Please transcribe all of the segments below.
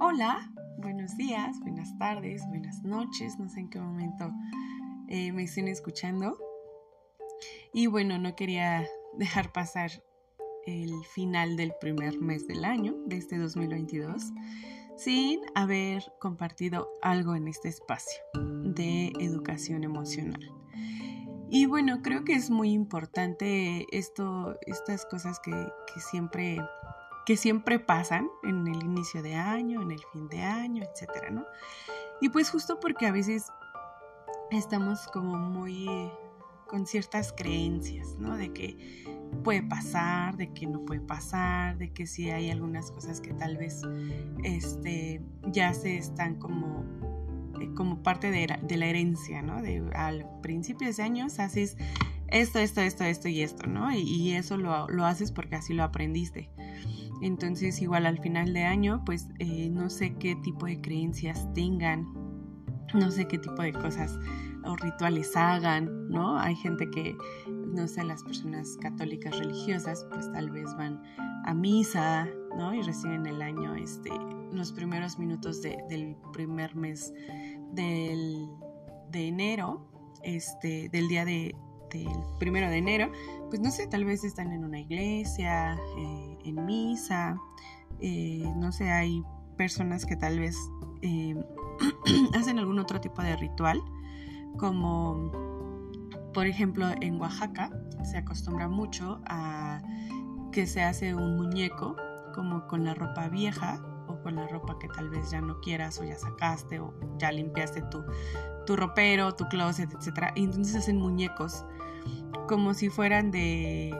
Hola, buenos días, buenas tardes, buenas noches, no sé en qué momento eh, me estén escuchando. Y bueno, no quería dejar pasar el final del primer mes del año, de este 2022, sin haber compartido algo en este espacio de educación emocional. Y bueno, creo que es muy importante esto, estas cosas que, que siempre que siempre pasan en el inicio de año, en el fin de año, etcétera, ¿no? Y pues justo porque a veces estamos como muy con ciertas creencias, ¿no? De que puede pasar, de que no puede pasar, de que sí hay algunas cosas que tal vez este, ya se están como, eh, como parte de, la herencia, ¿no? De al principio de años haces esto, esto, esto, esto y esto, ¿no? Y, eso lo, lo haces porque así lo aprendiste. Entonces, igual al final de año, pues eh, no sé qué tipo de creencias tengan, no sé qué tipo de cosas o rituales hagan, ¿no? Hay gente que, no sé, las personas católicas religiosas, pues tal vez van a misa, ¿no? Y reciben el año, este, los primeros minutos del primer mes del, de enero, este, del día de, del primero de enero, pues no sé, tal vez están en una iglesia, eh, en misa, eh, no sé, hay personas que tal vez eh, hacen algún otro tipo de ritual, como por ejemplo en Oaxaca se acostumbra mucho a que se hace un muñeco como con la ropa vieja o con la ropa que tal vez ya no quieras o ya sacaste o ya limpiaste tu, tu ropero, tu closet, etc. Y entonces hacen muñecos como si fueran de...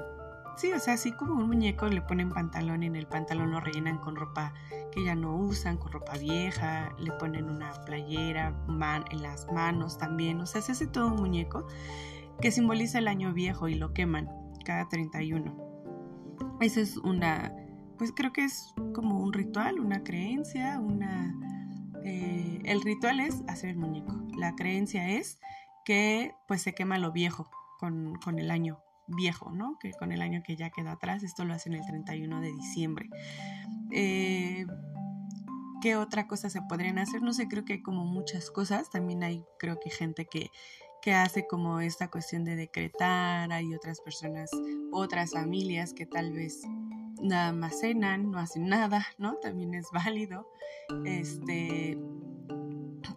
Sí, o sea, así como un muñeco le ponen pantalón y en el pantalón lo rellenan con ropa que ya no usan, con ropa vieja, le ponen una playera en las manos también, o sea, se hace todo un muñeco que simboliza el año viejo y lo queman cada 31. Esa es una, pues creo que es como un ritual, una creencia, una... Eh, el ritual es hacer el muñeco, la creencia es que pues se quema lo viejo, con, el año viejo, ¿no? Que con el año que ya queda atrás, esto lo hacen el 31 de diciembre. Eh, ¿Qué otra cosa se podrían hacer? No sé, creo que hay como muchas cosas. También hay, creo que gente que, que hace como esta cuestión de decretar. Hay otras personas, otras familias que tal vez nada más no hacen nada, ¿no? También es válido. Este,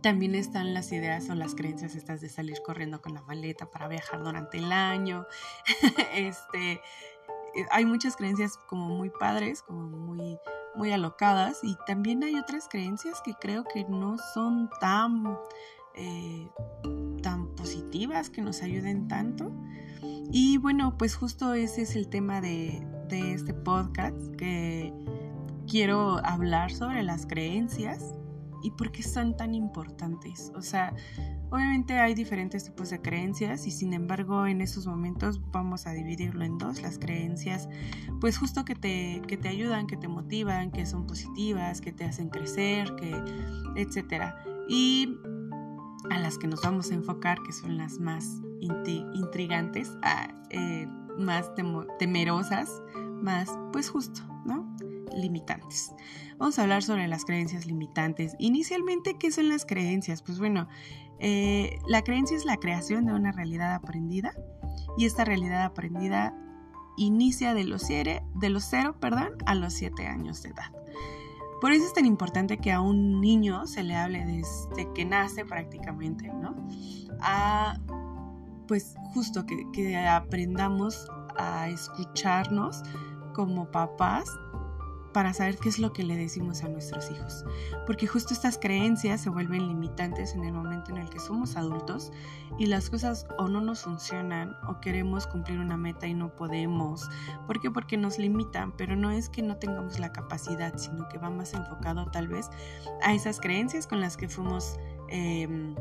también están las ideas o las creencias estas de salir corriendo con la maleta para viajar durante el año. este, eh, hay muchas creencias como muy padres, como muy, muy alocadas y también hay otras creencias que creo que no son tan, eh, tan positivas, que nos ayuden tanto. Y bueno, pues justo ese es el tema de, de este podcast, que quiero hablar sobre las creencias y por qué son tan importantes. O sea, obviamente hay diferentes tipos de creencias y sin embargo en esos momentos vamos a dividirlo en dos. Las creencias, pues justo que te, que te ayudan, que te motivan, que son positivas, que te hacen crecer, que, etc. Y a las que nos vamos a enfocar, que son las más intrigantes, eh, más temerosas, más, pues justo. Limitantes. Vamos a hablar sobre las creencias limitantes. Inicialmente, ¿qué son las creencias? Pues bueno, eh, la creencia es la creación de una realidad aprendida y esta realidad aprendida inicia de los, cero, perdón, a los siete años de edad. Por eso es tan importante que a un niño se le hable desde que nace prácticamente, ¿no? A, pues justo que aprendamos a escucharnos como papás para saber qué es lo que le decimos a nuestros hijos. Porque justo estas creencias se vuelven limitantes en el momento en el que somos adultos y las cosas o no nos funcionan o queremos cumplir una meta y no podemos. ¿Por qué? Porque nos limitan, pero no es que no tengamos la capacidad, sino que va más enfocado tal vez a esas creencias con las que fuimos... Em,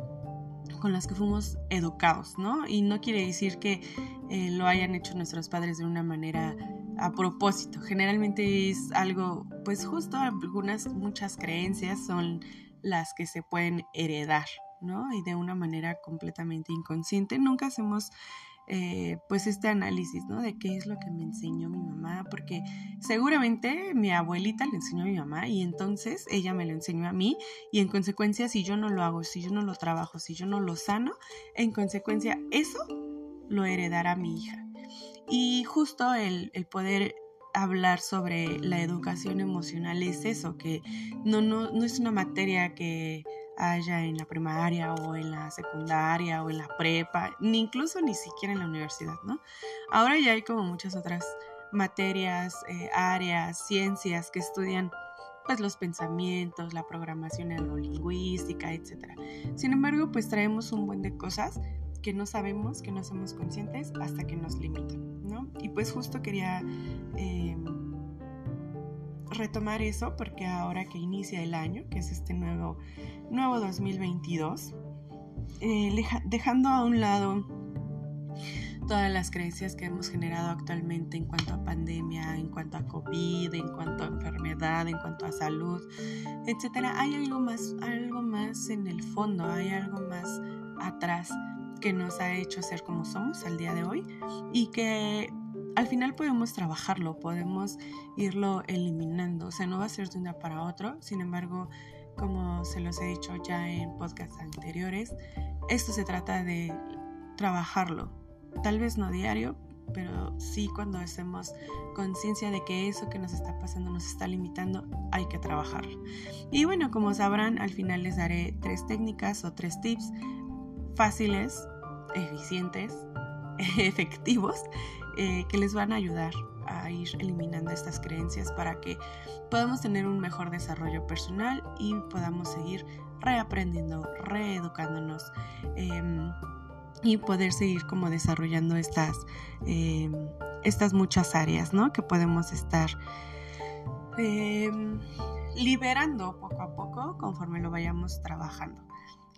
con las que fuimos educados, ¿no? Y no quiere decir que eh, lo hayan hecho nuestros padres de una manera a propósito. Generalmente es algo, pues justo algunas, muchas creencias son las que se pueden heredar, ¿no? Y de una manera completamente inconsciente. Nunca hacemos eh, pues este análisis, ¿no? De qué es lo que me enseñó mi mamá, porque seguramente mi abuelita le enseñó a mi mamá y entonces ella me lo enseñó a mí y en consecuencia si yo no lo hago, si yo no lo trabajo, si yo no lo sano, en consecuencia eso lo heredará mi hija. Y justo el, poder hablar sobre la educación emocional es eso, que no, no, no es una materia que haya en la primaria o en la secundaria o en la prepa, ni incluso ni siquiera en la universidad, ¿no? Ahora ya hay como muchas otras materias, eh, áreas, ciencias que estudian pues los pensamientos, la programación neurolingüística, etc. Sin embargo, pues traemos un buen de cosas que no sabemos, que no somos conscientes hasta que nos limitan, ¿no? Y pues justo quería em, retomar eso porque ahora que inicia el año, que es este nuevo, nuevo 2022, eh, dejando a un lado todas las creencias que hemos generado actualmente en cuanto a pandemia, en cuanto a COVID, en cuanto a enfermedad, en cuanto a salud, etcétera, hay algo más, algo más en el fondo, hay algo más atrás que nos ha hecho ser como somos al día de hoy y que al final podemos trabajarlo, podemos irlo eliminando, o sea, no va a ser de un día para otro, sin embargo, como se los he dicho ya en podcasts anteriores, esto se trata de trabajarlo, tal vez no diario, pero sí cuando hacemos conciencia de que eso que nos está pasando nos está limitando, hay que trabajarlo. Y bueno, como sabrán, al final les daré tres técnicas o tres tips fáciles, eficientes, efectivos eh, que les van a ayudar a ir eliminando estas creencias para que podamos tener un mejor desarrollo personal y podamos seguir reaprendiendo, reeducándonos em, y poder seguir como desarrollando estas, em, estas muchas áreas ¿no? que podemos estar em, liberando poco a poco conforme lo vayamos trabajando.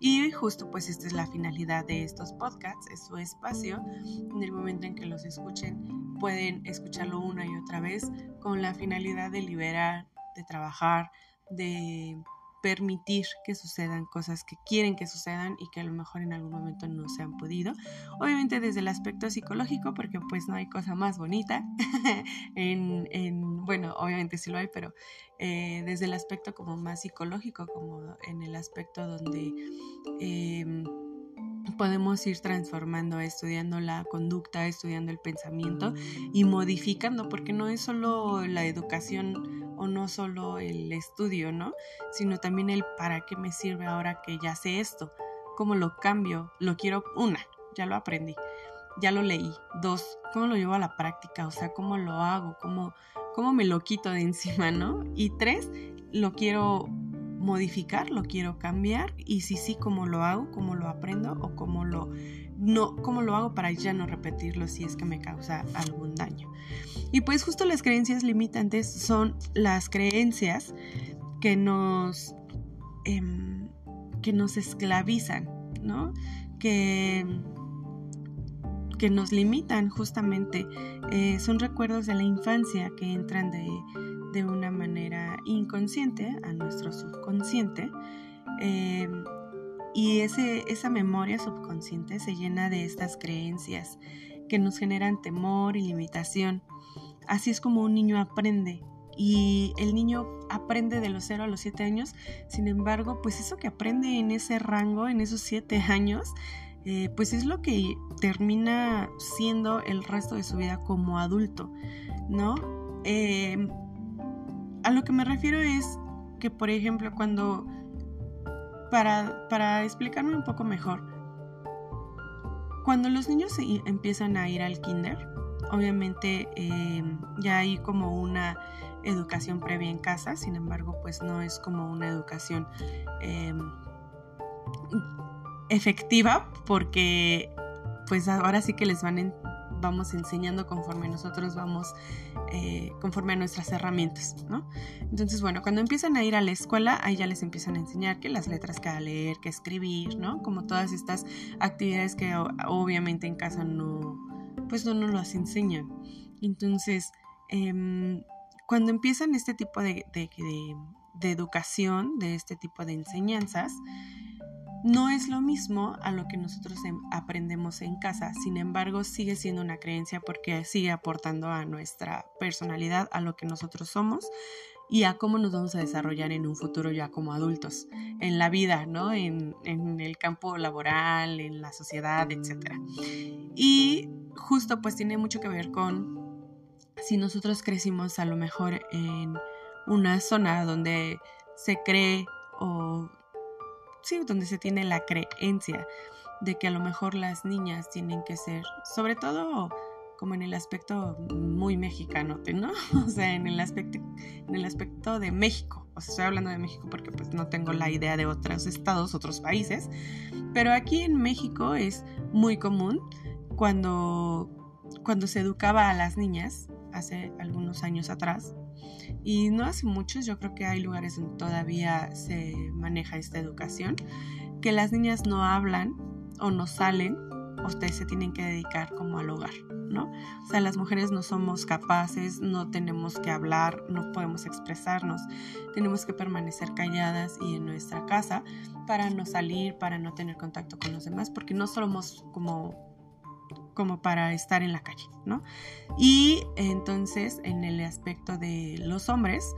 Y justo pues esta es la finalidad de estos podcasts, es su espacio. En el momento en que los escuchen pueden escucharlo una y otra vez con la finalidad de liberar, de trabajar, de permitir que sucedan cosas que quieren que sucedan y que a lo mejor en algún momento no se han podido. Obviamente desde el aspecto psicológico, porque pues no hay cosa más bonita. en, en, bueno, obviamente sí lo hay, pero eh, desde el aspecto como más psicológico, como en el aspecto donde... Em, podemos ir transformando, estudiando la conducta, estudiando el pensamiento y modificando, porque no es solo la educación o no solo el estudio, ¿no? Sino también el para qué me sirve ahora que ya sé esto, cómo lo cambio, lo quiero, una, ya lo aprendí, ya lo leí, dos, cómo lo llevo a la práctica, o sea, cómo lo hago, cómo, cómo me lo quito de encima, ¿no? Y tres, lo quiero modificar, lo quiero cambiar y si sí, cómo lo hago, cómo lo aprendo o cómo lo no cómo lo hago para ya no repetirlo si es que me causa algún daño. Y pues justo las creencias limitantes son las creencias que nos em, que nos esclavizan, ¿no? Que que nos limitan justamente. Eh, son recuerdos de la infancia que entran de, de una manera inconsciente a nuestro subconsciente. Em, y ese, esa memoria subconsciente se llena de estas creencias que nos generan temor y limitación. Así es como un niño aprende. Y el niño aprende de los 0 a los 7 años. Sin embargo, pues eso que aprende en ese rango, en esos 7 años, eh, pues es lo que termina siendo el resto de su vida como adulto, ¿no? Em, a lo que me refiero es que, por ejemplo, cuando, para, explicarme un poco mejor, cuando los niños empiezan a ir al kinder, obviamente em, ya hay como una educación previa en casa, sin embargo, pues no es como una educación em, efectiva porque pues ahora sí que les van vamos enseñando conforme nosotros vamos, eh, conforme a nuestras herramientas, ¿no? Entonces, bueno, cuando empiezan a ir a la escuela, ahí ya les empiezan a enseñar que las letras que a leer, que escribir, ¿no? Como todas estas actividades que obviamente en casa no, pues no nos las enseñan. Entonces, em, cuando empiezan este tipo de, de, de educación, de este tipo de enseñanzas, no es lo mismo a lo que nosotros em, aprendemos en casa, sin embargo sigue siendo una creencia porque sigue aportando a nuestra personalidad, a lo que nosotros somos y a cómo nos vamos a desarrollar en un futuro ya como adultos, en la vida, ¿no? En, en el campo laboral, en la sociedad, etc. Y justo pues tiene mucho que ver con si nosotros crecimos a lo mejor en una zona donde se cree o donde se tiene la creencia de que a lo mejor las niñas tienen que ser, sobre todo como en el aspecto muy mexicano, ¿no? O sea, en el aspecto, en el aspecto de México. O sea, estoy hablando de México porque pues no tengo la idea de otros estados, otros países. Pero aquí en México es muy común cuando, cuando se educaba a las niñas, hace algunos años atrás, y no hace muchos, yo creo que hay lugares donde todavía se maneja esta educación, que las niñas no hablan o no salen, ustedes se tienen que dedicar como al hogar, ¿no? O sea, las mujeres no somos capaces, no tenemos que hablar, no podemos expresarnos, tenemos que permanecer calladas y en nuestra casa para no salir, para no tener contacto con los demás, porque no somos como como para estar en la calle, ¿no? Y entonces en el aspecto de los hombres,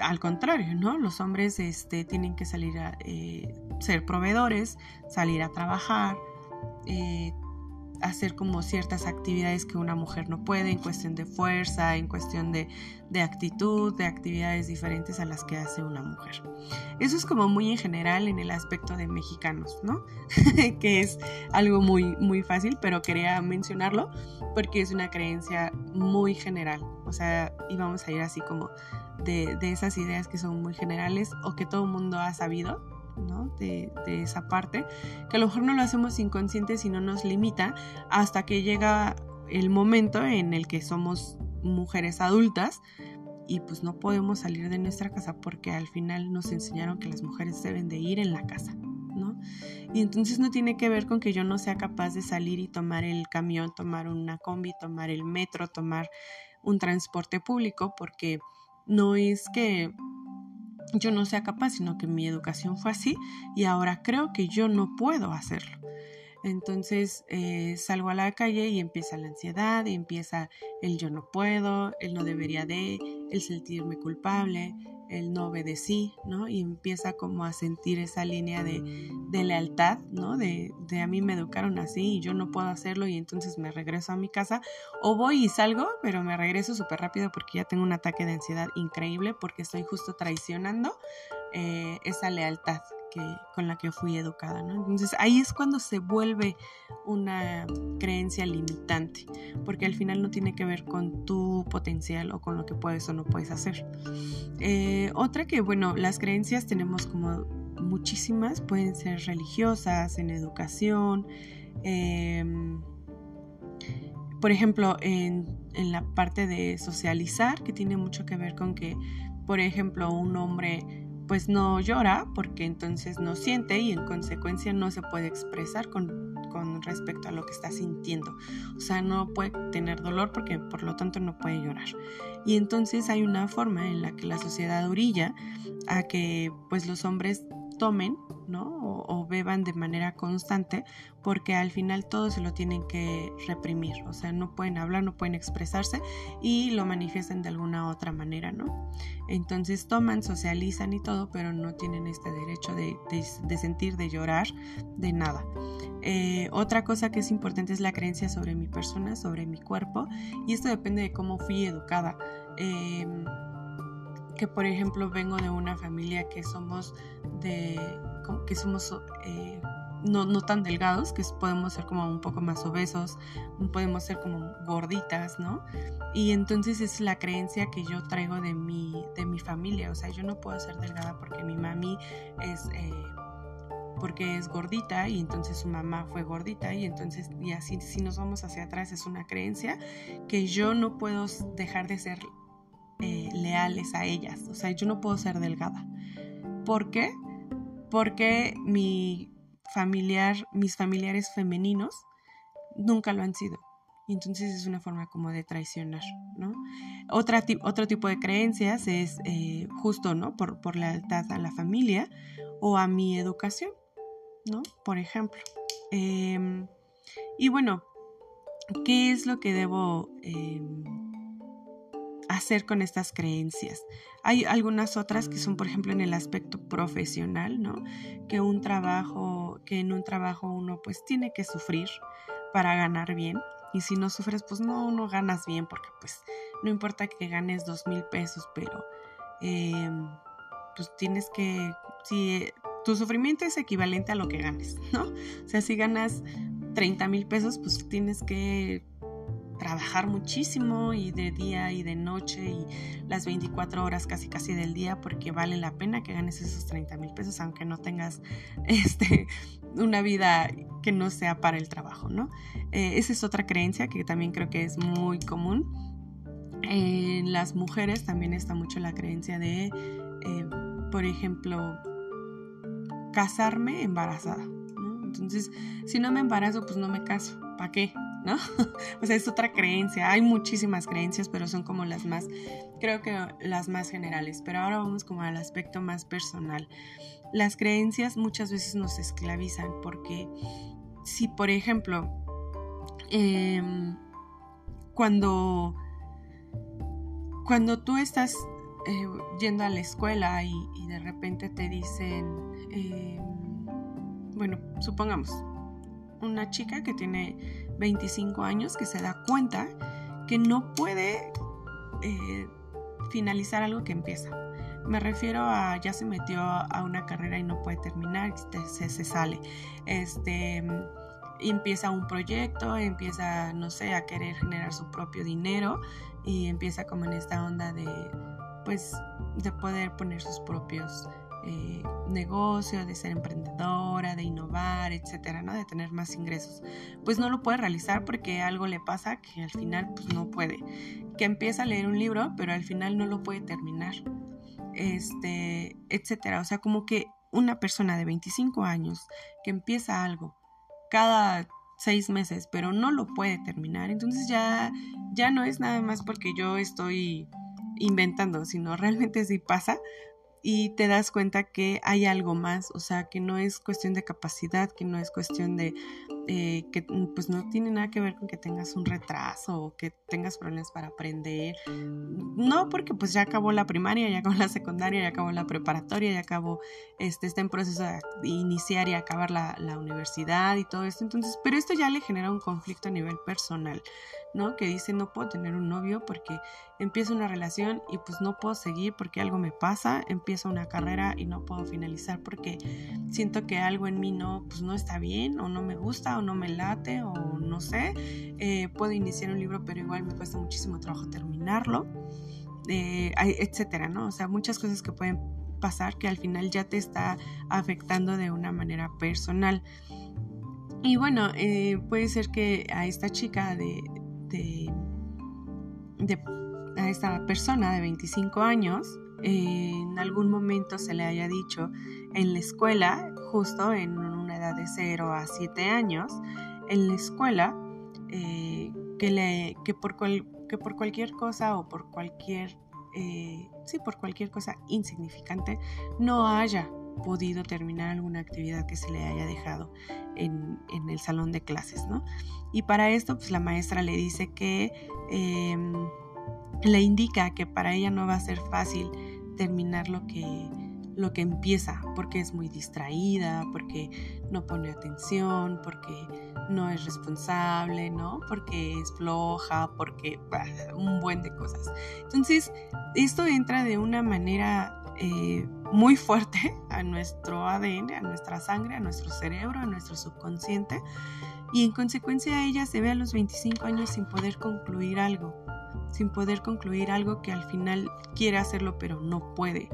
al contrario, ¿no? Los hombres este, tienen que salir a eh, ser proveedores, salir a trabajar, eh, hacer como ciertas actividades que una mujer no puede en cuestión de fuerza, en cuestión de, actitud, de actividades diferentes a las que hace una mujer. Eso es como muy en general en el aspecto de mexicanos, ¿no? que es algo muy, muy fácil, pero quería mencionarlo porque es una creencia muy general. O sea, íbamos a ir así como de, de esas ideas que son muy generales o que todo el mundo ha sabido de, esa parte, que a lo mejor no lo hacemos inconscientes y no nos limita hasta que llega el momento en el que somos mujeres adultas y pues no podemos salir de nuestra casa porque al final nos enseñaron que las mujeres deben de ir en la casa, ¿no? Y entonces no tiene que ver con que yo no sea capaz de salir y tomar el camión, tomar una combi, tomar el metro, tomar un transporte público, porque no es que yo no sea capaz, sino que mi educación fue así y ahora creo que yo no puedo hacerlo. Entonces eh, salgo a la calle y empieza la ansiedad, y empieza el yo no puedo, el no debería de, el sentirme culpable, el no obedecí, ¿no? Y empieza como a sentir esa línea de, lealtad, ¿no? De, de, a mí me educaron así y yo no puedo hacerlo y entonces me regreso a mi casa o voy y salgo, pero me regreso súper rápido porque ya tengo un ataque de ansiedad increíble porque estoy justo traicionando eh, esa lealtad con la que fui educada. Entonces ahí es cuando se vuelve una creencia limitante, porque al final no tiene que ver con tu potencial o con lo que puedes o no puedes hacer. Eh, otra que, bueno, las creencias tenemos como muchísimas, pueden ser religiosas, en educación, em, por ejemplo, en, en, la parte de socializar, que tiene mucho que ver con que, por ejemplo, un hombre pues no llora porque entonces no siente y en consecuencia no se puede expresar con, con, respecto a lo que está sintiendo. O sea, no puede tener dolor porque por lo tanto no puede llorar. Y entonces hay una forma en la que la sociedad orilla a que pues los hombres tomen, ¿no? O, beban de manera constante, porque al final todo se lo tienen que reprimir, o sea, no pueden hablar, no pueden expresarse y lo manifiestan de alguna otra manera, ¿no? Entonces toman, socializan y todo, pero no tienen este derecho de, sentir, de llorar, de nada. Eh, otra cosa que es importante es la creencia sobre mi persona, sobre mi cuerpo, y esto depende de cómo fui educada. Eh, que por ejemplo vengo de una familia que somos de que somos eh, no, no, tan delgados, que podemos ser como un poco más obesos, podemos ser como gorditas, ¿no? Y entonces es la creencia que yo traigo de mi, de mi familia, o sea, yo no puedo ser delgada porque mi mami es... Eh, porque es gordita y entonces su mamá fue gordita y entonces y así si nos vamos hacia atrás es una creencia que yo no puedo dejar de ser eh, leales a ellas. O sea, yo no puedo ser delgada. ¿Por qué? Porque mi familiar, mis familiares femeninos nunca lo han sido. Entonces es una forma como de traicionar, ¿no? Otra, otro tipo de creencias es eh, justo, ¿no? Por, por lealtad a la familia o a mi educación. ¿no? Por ejemplo. Em, y bueno, ¿qué es lo que debo em, hacer con estas creencias? Hay algunas otras que son, por ejemplo, en el aspecto profesional, ¿no? Que un trabajo, que en un trabajo uno pues tiene que sufrir para ganar bien. Y si no sufres, pues no, no ganas bien, porque pues no importa que ganes dos mil pesos, pero em, pues tienes que, si tu sufrimiento es equivalente a lo que ganes, ¿no? O sea, si ganas 30 mil pesos, pues tienes que trabajar muchísimo y de día y de noche y las 24 horas casi casi del día porque vale la pena que ganes esos 30 mil pesos aunque no tengas este, una vida que no sea para el trabajo, ¿no? Eh, esa es otra creencia que también creo que es muy común. En las mujeres también está mucho la creencia de, eh, por ejemplo, casarme embarazada. Entonces, si no me embarazo, pues no me caso. ¿Para qué? ¿No? o sea, es otra creencia. Hay muchísimas creencias, pero son como las más, creo que las más generales. Pero ahora vamos como al aspecto más personal. Las creencias muchas veces nos esclavizan porque si, por ejemplo, em, cuando, cuando tú estás eh, yendo a la escuela y, de repente te dicen, em, bueno, supongamos, una chica que tiene 25 años que se da cuenta que no puede eh, finalizar algo que empieza. Me refiero a ya se metió a una carrera y no puede terminar, se, se sale. Este empieza un proyecto, empieza, no sé, a querer generar su propio dinero y empieza como en esta onda de, pues, de poder poner sus propios eh, negocio, de ser emprendedora, de innovar, etcétera, ¿no? De tener más ingresos. Pues no lo puede realizar porque algo le pasa que al final pues no puede. Que empieza a leer un libro, pero al final no lo puede terminar. Este, etcétera. O sea, como que una persona de 25 años que empieza algo cada seis meses, pero no lo puede terminar, entonces ya, ya no es nada más porque yo estoy inventando, sino realmente sí pasa, y te das cuenta que hay algo más, o sea, que no es cuestión de capacidad, que no es cuestión de eh, que pues no tiene nada que ver con que tengas un retraso o que tengas problemas para aprender. No, porque pues ya acabó la primaria, ya acabó la secundaria, ya acabó la preparatoria, ya acabó, este, está en proceso de iniciar y acabar la, la universidad y todo esto. Entonces, pero esto ya le genera un conflicto a nivel personal. Que dice no puedo tener un novio porque empiezo una relación y pues no puedo seguir porque algo me pasa, empiezo una carrera y no puedo finalizar porque siento que algo en mí no, pues no está bien o no me gusta o no me late o no sé, eh, puedo iniciar un libro pero igual me cuesta muchísimo trabajo terminarlo, eh, etcétera, ¿no? O sea, muchas cosas que pueden pasar que al final ya te está afectando de una manera personal. Y bueno, eh, puede ser que a esta chica de, de, a esta persona de 25 años en algún momento se le haya dicho en la escuela, justo en una edad de 0 a 7 años, en la escuela, eh, que, le, que, por que por cualquier cosa o por cualquier, eh, sí, por cualquier cosa insignificante, no haya podido terminar alguna actividad que se le haya dejado en, el salón de clases, ¿no? Y para esto, pues la maestra le dice que em, le indica que para ella no va a ser fácil terminar lo que, lo que empieza, porque es muy distraída, porque no pone atención, porque no es responsable, ¿no? Porque es floja, porque un buen de cosas. Entonces, esto entra de una manera eh, muy fuerte a nuestro ADN, a nuestra sangre, a nuestro cerebro, a nuestro subconsciente. Y en consecuencia ella se ve a los 25 años sin poder concluir algo, sin poder concluir algo que al final quiere hacerlo pero no puede.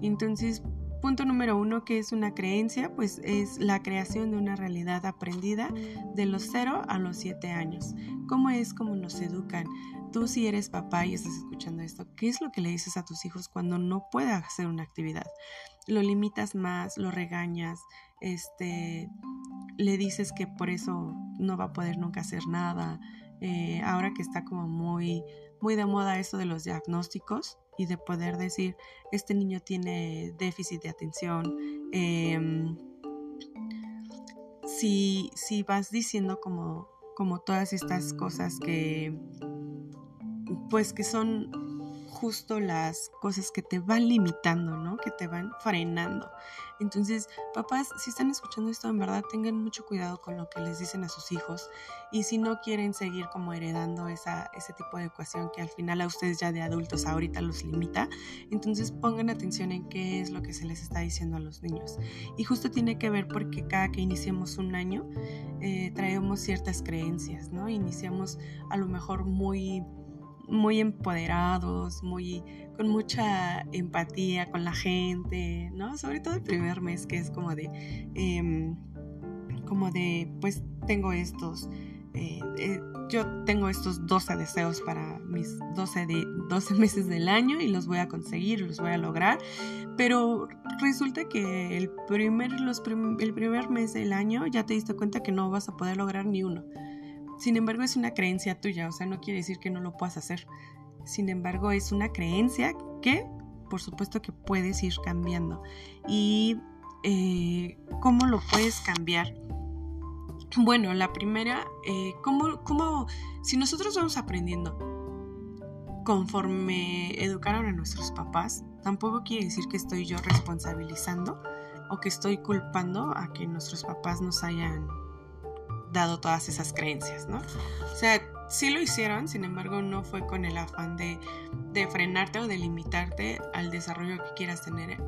Entonces, punto número uno, que es una creencia, pues es la creación de una realidad aprendida de los 0 a los 7 años. ¿Cómo es como nos educan? Tú si eres papá y estás escuchando esto, ¿qué es lo que le dices a tus hijos cuando no puede hacer una actividad? Lo limitas más, lo regañas, este, le dices que por eso no va a poder nunca hacer nada. Eh, ahora que está como muy, muy de moda esto de los diagnósticos y de poder decir, este niño tiene déficit de atención, em, si, si vas diciendo como, como todas estas cosas que, pues que son justo las cosas que te van limitando, ¿no? Que te van frenando. Entonces, papás, si están escuchando esto, en verdad tengan mucho cuidado con lo que les dicen a sus hijos y si no quieren seguir como heredando esa, ese tipo de ecuación que al final a ustedes ya de adultos ahorita los limita, entonces pongan atención en qué es lo que se les está diciendo a los niños. Y justo tiene que ver porque cada que iniciemos un año eh, traemos ciertas creencias, ¿no? Iniciamos a lo mejor muy muy empoderados, muy con mucha empatía con la gente, ¿no? Sobre todo el primer mes que es como de, em, como de, pues tengo estos, eh, eh, yo tengo estos 12 deseos para mis 12, de, 12 meses del año y los voy a conseguir, los voy a lograr, pero resulta que el primer, los el primer mes del año ya te diste cuenta que no vas a poder lograr ni uno. Sin embargo, es una creencia tuya, o sea, no quiere decir que no lo puedas hacer. Sin embargo, es una creencia que, por supuesto, que puedes ir cambiando. ¿Y eh, cómo lo puedes cambiar? Bueno, la primera, eh, ¿cómo, ¿cómo, si nosotros vamos aprendiendo conforme educaron a nuestros papás, tampoco quiere decir que estoy yo responsabilizando o que estoy culpando a que nuestros papás nos hayan dado todas esas creencias, ¿no? O sea, sí lo hicieron, sin embargo, no fue con el afán de, de frenarte o de limitarte al desarrollo que quieras tener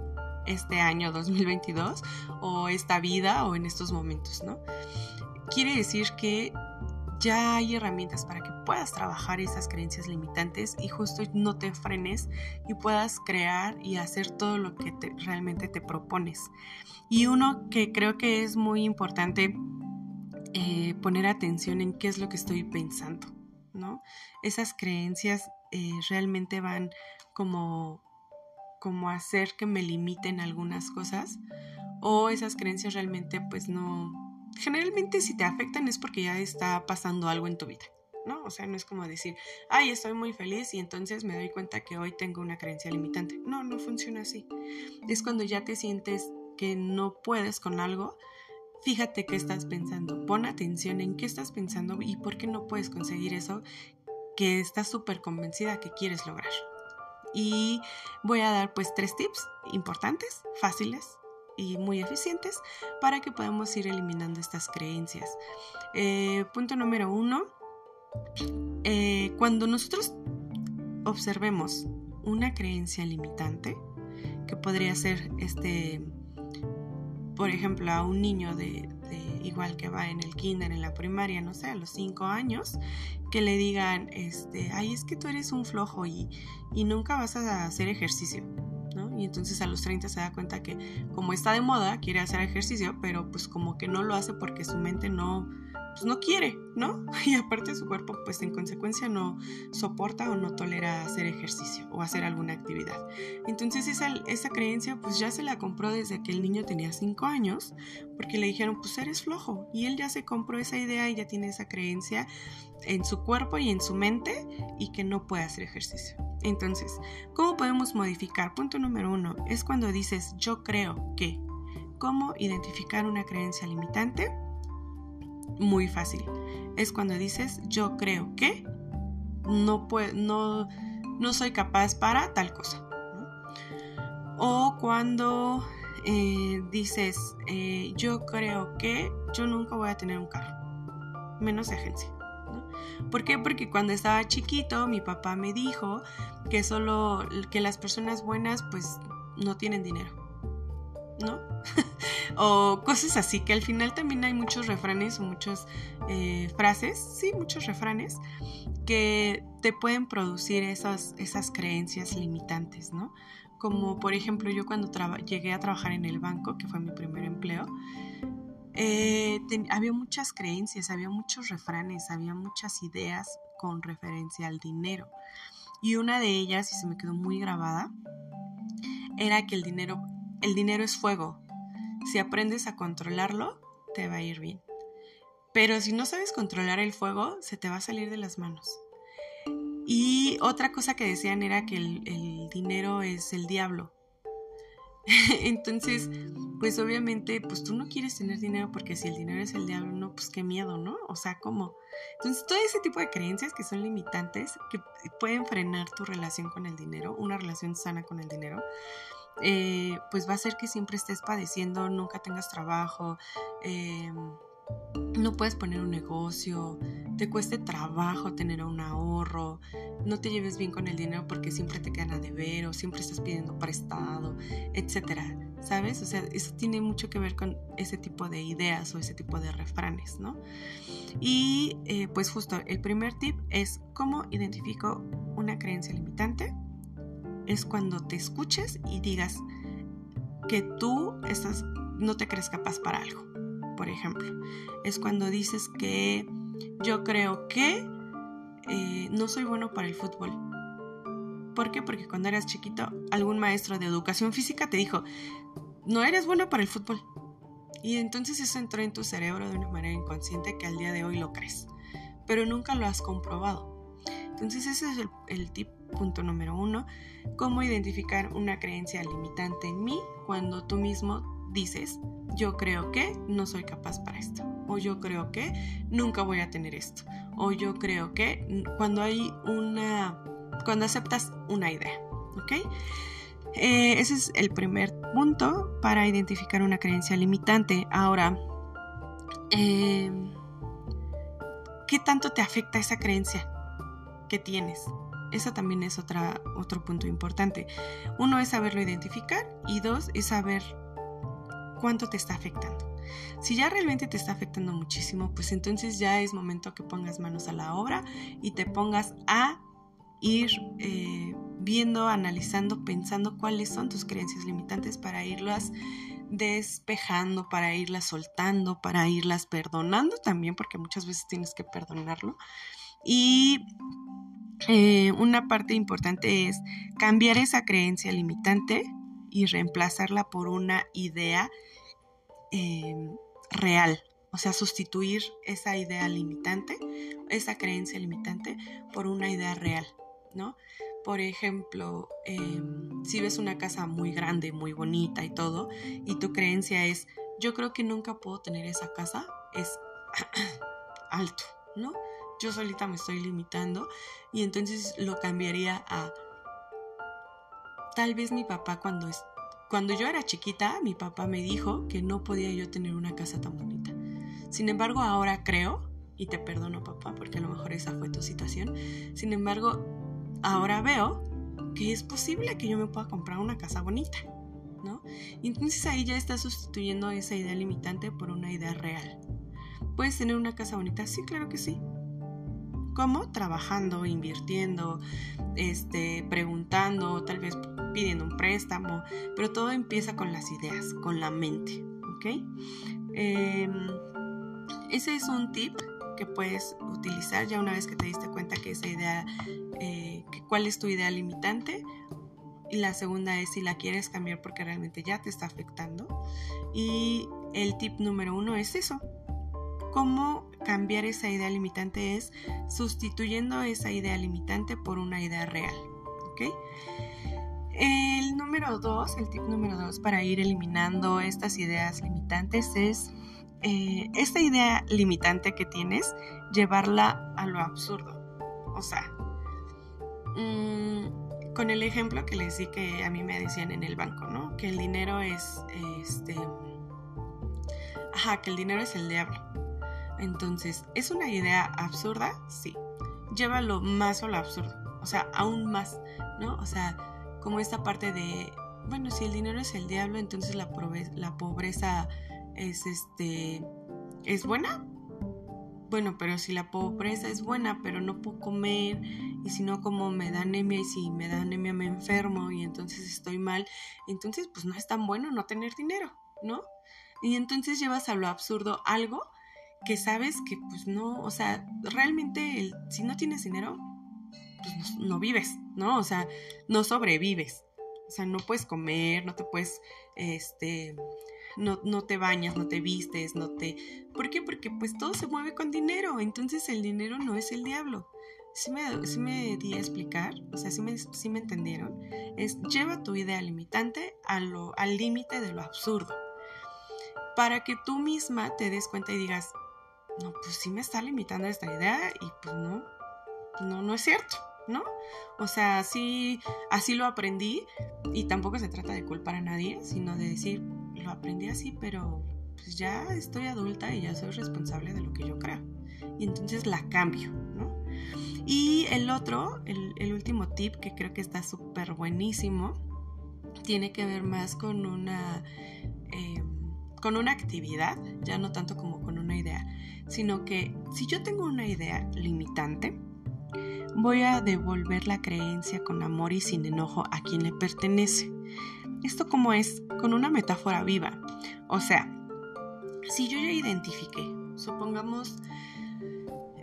este año 2022 o esta vida o en estos momentos, ¿no? Quiere decir que ya hay herramientas para que puedas trabajar esas creencias limitantes y justo no te frenes y puedas crear y hacer todo lo que realmente te propones. Y uno que creo que es muy importante eh, poner atención en qué es lo que estoy pensando, ¿no? Esas creencias eh, realmente van como, como hacer que me limiten algunas cosas o esas creencias realmente pues no... Generalmente si te afectan es porque ya está pasando algo en tu vida. ¿no? O sea, no es como decir, ay, estoy muy feliz y entonces me doy cuenta que hoy tengo una creencia limitante. No, no funciona así. Es cuando ya te sientes que no puedes con algo Fíjate qué estás pensando, pon atención en qué estás pensando y por qué no puedes conseguir eso que estás súper convencida que quieres lograr. Y voy a dar pues tres tips importantes, fáciles y muy eficientes para que podamos ir eliminando estas creencias. Eh, punto número uno, eh, cuando nosotros observemos una creencia limitante, que podría ser este por ejemplo, a un niño de, igual que va en el kinder, en la primaria, no sé, a los cinco años, que le digan, este, ay, es que tú eres un flojo y, y nunca vas a hacer ejercicio, ¿no? Y entonces a los 30 se da cuenta que como está de moda, quiere hacer ejercicio, pero pues como que no lo hace porque su mente no, pues no quiere, ¿no? Y aparte su cuerpo pues en consecuencia no soporta o no tolera hacer ejercicio o hacer alguna actividad. Entonces esa, esa creencia pues ya se la compró desde que el niño tenía 5 años porque le dijeron pues eres flojo y él ya se compró esa idea y ya tiene esa creencia en su cuerpo y en su mente y que no puede hacer ejercicio. Entonces, ¿cómo podemos modificar? Punto número uno es cuando dices yo creo que. ¿Cómo identificar una creencia limitante? Muy fácil. Es cuando dices yo creo que no, no, no soy capaz para tal cosa. O cuando eh, dices eh, yo creo que yo nunca voy a tener un carro, menos de agencia. ¿Por qué? Porque cuando estaba chiquito mi papá me dijo que solo que las personas buenas pues no tienen dinero. ¿No? o cosas así, que al final también hay muchos refranes o muchas eh, frases, sí, muchos refranes, que te pueden producir esas, esas creencias limitantes, ¿no? Como por ejemplo yo cuando llegué a trabajar en el banco, que fue mi primer empleo, eh, había muchas creencias, había muchos refranes, había muchas ideas con referencia al dinero. Y una de ellas, y se me quedó muy grabada, era que el dinero el dinero es fuego. Si aprendes a controlarlo, te va a ir bien. Pero si no sabes controlar el fuego, se te va a salir de las manos. Y otra cosa que decían era que el, dinero es el diablo. Entonces, pues obviamente, pues tú no quieres tener dinero porque si el dinero es el diablo, no, pues qué miedo, ¿no? O sea, ¿cómo? Entonces, todo ese tipo de creencias que son limitantes, que pueden frenar tu relación con el dinero, una relación sana con el dinero, eh, pues va a hacer que siempre estés padeciendo, nunca tengas trabajo, eh, no puedes poner un negocio, te cueste trabajo tener un ahorro, no te lleves bien con el dinero porque siempre te quedan a deber o siempre estás pidiendo prestado, etcétera, ¿sabes? O sea, eso tiene mucho que ver con ese tipo de ideas o ese tipo de refranes, ¿no? Y eh, pues justo el primer tip es cómo identifico una creencia limitante. Es cuando te escuches y digas que tú estás, no te crees capaz para algo por ejemplo. Es cuando dices que yo creo que eh, no soy bueno para el fútbol. ¿Por qué? Porque cuando eras chiquito, algún maestro de educación física te dijo, no eres bueno para el fútbol. Y entonces eso entró en tu cerebro de una manera inconsciente que al día de hoy lo crees, pero nunca lo has comprobado. Entonces ese es el, el tip punto número uno, cómo identificar una creencia limitante en mí cuando tú mismo dices, yo creo que no soy capaz para esto, o yo creo que nunca voy a tener esto, o yo creo que cuando hay una, cuando aceptas una idea, ¿ok? Eh, ese es el primer punto para identificar una creencia limitante. Ahora, eh, ¿qué tanto te afecta esa creencia que tienes? Eso también es otra, otro punto importante. Uno es saberlo identificar y dos es saber cuánto te está afectando. Si ya realmente te está afectando muchísimo, pues entonces ya es momento que pongas manos a la obra y te pongas a ir eh, viendo, analizando, pensando cuáles son tus creencias limitantes para irlas despejando, para irlas soltando, para irlas perdonando también, porque muchas veces tienes que perdonarlo. Y eh, una parte importante es cambiar esa creencia limitante y reemplazarla por una idea Em, real, o sea, sustituir esa idea limitante, esa creencia limitante por una idea real, ¿no? Por ejemplo, em, si ves una casa muy grande, muy bonita y todo, y tu creencia es, yo creo que nunca puedo tener esa casa, es alto, ¿no? Yo solita me estoy limitando y entonces lo cambiaría a, tal vez mi papá cuando es cuando yo era chiquita, mi papá me dijo que no podía yo tener una casa tan bonita. Sin embargo, ahora creo, y te perdono papá, porque a lo mejor esa fue tu situación, sin embargo, ahora veo que es posible que yo me pueda comprar una casa bonita, ¿no? Y entonces ahí ya estás sustituyendo esa idea limitante por una idea real. ¿Puedes tener una casa bonita? Sí, claro que sí. ¿Cómo? Trabajando, invirtiendo, este, preguntando, tal vez pidiendo un préstamo, pero todo empieza con las ideas, con la mente, ¿ok? Em, ese es un tip que puedes utilizar ya una vez que te diste cuenta que esa idea, eh, cuál es tu idea limitante. Y la segunda es si la quieres cambiar porque realmente ya te está afectando. Y el tip número uno es eso. ¿Cómo cambiar esa idea limitante? Es sustituyendo esa idea limitante por una idea real. El número dos, el tip número dos para ir eliminando estas ideas limitantes es eh, esta idea limitante que tienes, llevarla a lo absurdo. O sea, mm, con el ejemplo que les di que a mí me decían en el banco, ¿no? Que el dinero es, este, ajá, que el dinero es el diablo. Entonces, ¿es una idea absurda? Sí. Llévalo más a lo absurdo. O sea, aún más, ¿no? O sea, como esta parte de, bueno, si el dinero es el diablo, entonces la, la pobreza es este es buena. Bueno, pero si la pobreza es buena, pero no puedo comer, y si no como me da anemia, y si me da anemia me enfermo, y entonces estoy mal, entonces pues no es tan bueno no tener dinero, ¿no? Y entonces llevas a lo absurdo algo que sabes que pues no, o sea, realmente el, si no tienes dinero, pues no, vives, ¿no? O sea, no sobrevives. O sea, no puedes comer, no te puedes, este, no, no, te bañas, no te vistes, no te... ¿Por qué? Porque pues todo se mueve con dinero, entonces el dinero no es el diablo. sí me, sí me di a explicar, o sea, sí me, sí me entendieron, es lleva tu idea limitante a lo, al límite de lo absurdo, para que tú misma te des cuenta y digas, no, pues sí me está limitando esta idea y pues no, no, no es cierto, ¿no? O sea, sí, así lo aprendí y tampoco se trata de culpar a nadie, sino de decir, lo aprendí así, pero pues ya estoy adulta y ya soy responsable de lo que yo creo. Y entonces la cambio, ¿no? Y el otro, el, último tip que creo que está súper buenísimo, tiene que ver más con una, em, con una actividad, ya no tanto como con una idea, sino que si yo tengo una idea limitante, voy a devolver la creencia con amor y sin enojo a quien le pertenece. Esto como es con una metáfora viva. O sea, si yo ya identifiqué, supongamos,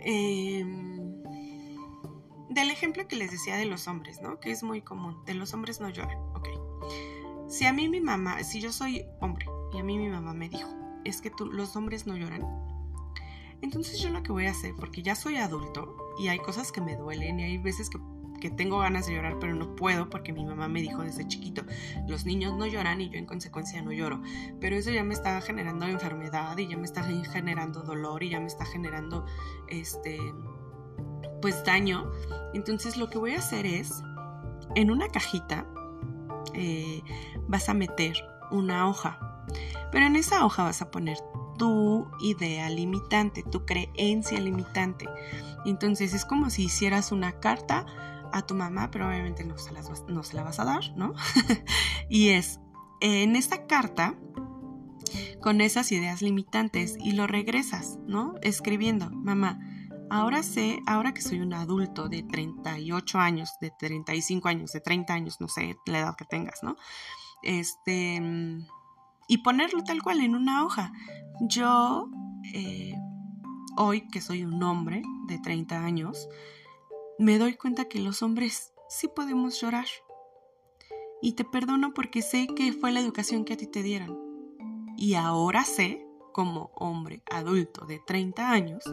eh, del ejemplo que les decía de los hombres, ¿no? Que es muy común, de los hombres no lloran, ok. Si a mí mi mamá, si yo soy hombre y a mí mi mamá me dijo, es que tú, los hombres no lloran, entonces yo lo que voy a hacer, porque ya soy adulto y hay cosas que me duelen y hay veces que, tengo ganas de llorar, pero no puedo porque mi mamá me dijo desde chiquito, los niños no lloran y yo en consecuencia no lloro. Pero eso ya me está generando enfermedad y ya me está generando dolor y ya me está generando este pues daño. Entonces lo que voy a hacer es, en una cajita eh, vas a meter una hoja, pero en esa hoja vas a poner tu idea limitante, tu creencia limitante. Entonces es como si hicieras una carta a tu mamá, pero obviamente no se, no se la vas a dar, ¿no? y es, en esta carta, con esas ideas limitantes, y lo regresas, ¿no? Escribiendo, mamá, Ahora sé, ahora que soy un adulto de 38 años, de 35 años, de 30 años, no sé la edad que tengas, ¿no? Este, y ponerlo tal cual en una hoja. Yo, eh, hoy que soy un hombre de 30 años, me doy cuenta que los hombres sí podemos llorar. Y te perdono porque sé que fue la educación que a ti te dieron. Y ahora sé como hombre adulto de 30 años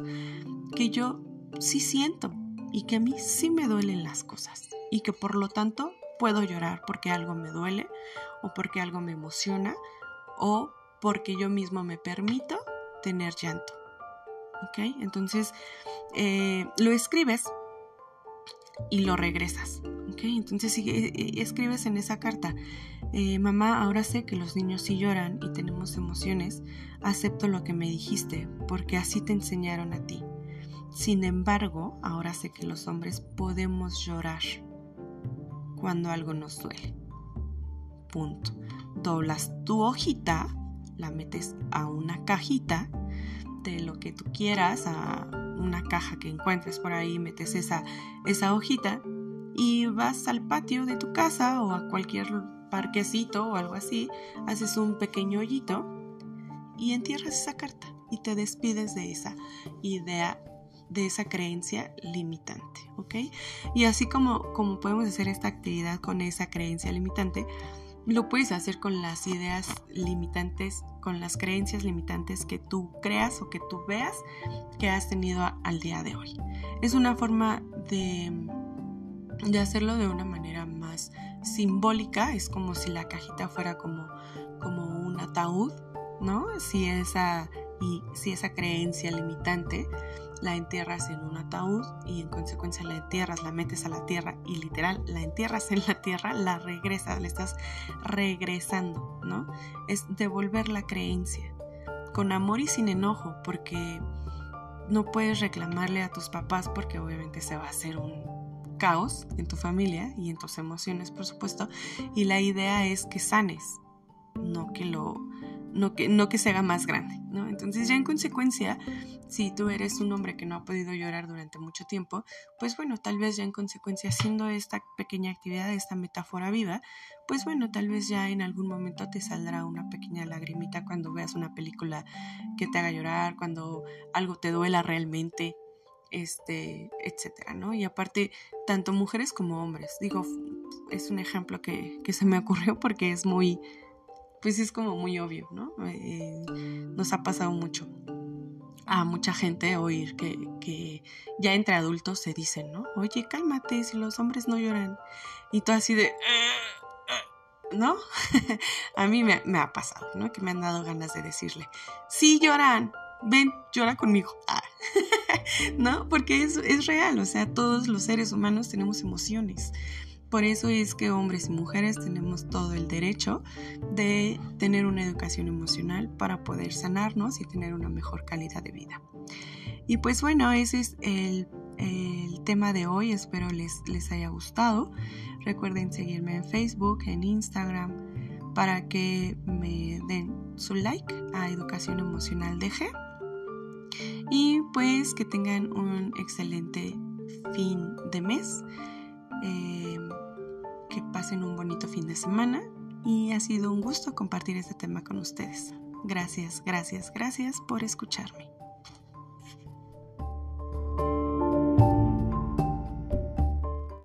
que yo sí siento y que a mí sí me duelen las cosas y que por lo tanto puedo llorar porque algo me duele o porque algo me emociona o porque yo mismo me permito tener llanto. ¿Ok? Entonces eh, lo escribes y lo regresas. ¿Ok? Entonces eh, eh, escribes en esa carta, mamá, ahora sé que los niños sí lloran y tenemos emociones, acepto lo que me dijiste, porque así te enseñaron a ti. Sin embargo, ahora sé que los hombres podemos llorar cuando algo nos duele. Punto. Doblas tu hojita, la metes a una cajita de lo que tú quieras, a una caja que encuentres por ahí, metes esa, esa hojita y vas al patio de tu casa o a cualquier parquecito o algo así, haces un pequeño hoyito y entierras esa carta y te despides de esa idea, de esa creencia limitante, ¿ok? Y así como, como podemos hacer esta actividad con esa creencia limitante, lo puedes hacer con las ideas limitantes, con las creencias limitantes que tú creas o que tú veas que has tenido al día de hoy. Es una forma de, de hacerlo de una manera más simbólica, es como si la cajita fuera como, como un ataúd ¿no? Si esa, y si esa creencia limitante la entierras en un ataúd y en consecuencia la entierras, la metes a la tierra y literal la entierras en la tierra, la regresas, le estás regresando, ¿no? Es devolver la creencia con amor y sin enojo, porque no puedes reclamarle a tus papás porque obviamente se va a hacer un caos en tu familia y en tus emociones, por supuesto, y la idea es que sanes, no que lo no que, no que se haga más grande, ¿no? Entonces ya en consecuencia, si tú eres un hombre que no ha podido llorar durante mucho tiempo, pues bueno, tal vez ya en consecuencia haciendo esta pequeña actividad, esta metáfora viva, pues bueno, tal vez ya en algún momento te saldrá una pequeña lagrimita cuando veas una película que te haga llorar, cuando algo te duela realmente, este, etcétera, ¿no? Y aparte, tanto mujeres como hombres, digo, es un ejemplo que, que se me ocurrió porque es muy pues es como muy obvio, ¿no? Eh, nos ha pasado mucho. a mucha gente oír que, ya entre adultos se dicen, ¿no? Oye, cálmate, si los hombres no lloran. Y tú así de... ¿No? a mí me, ha pasado, ¿no? Que me han dado ganas de decirle, sí lloran, ven, llora conmigo. Ah. ¿No? Porque es, es real, o sea, todos los seres humanos tenemos emociones. Por eso es que hombres y mujeres tenemos todo el derecho de tener una educación emocional para poder sanarnos y tener una mejor calidad de vida. Y pues bueno, ese es el, tema de hoy. Espero les, les haya gustado. Recuerden seguirme en Facebook, en Instagram, para que me den su like a Educación Emocional DG. Y pues que tengan un excelente fin de mes. Eh, pasen un bonito fin de semana y ha sido un gusto compartir este tema con ustedes. Gracias, gracias, gracias por escucharme.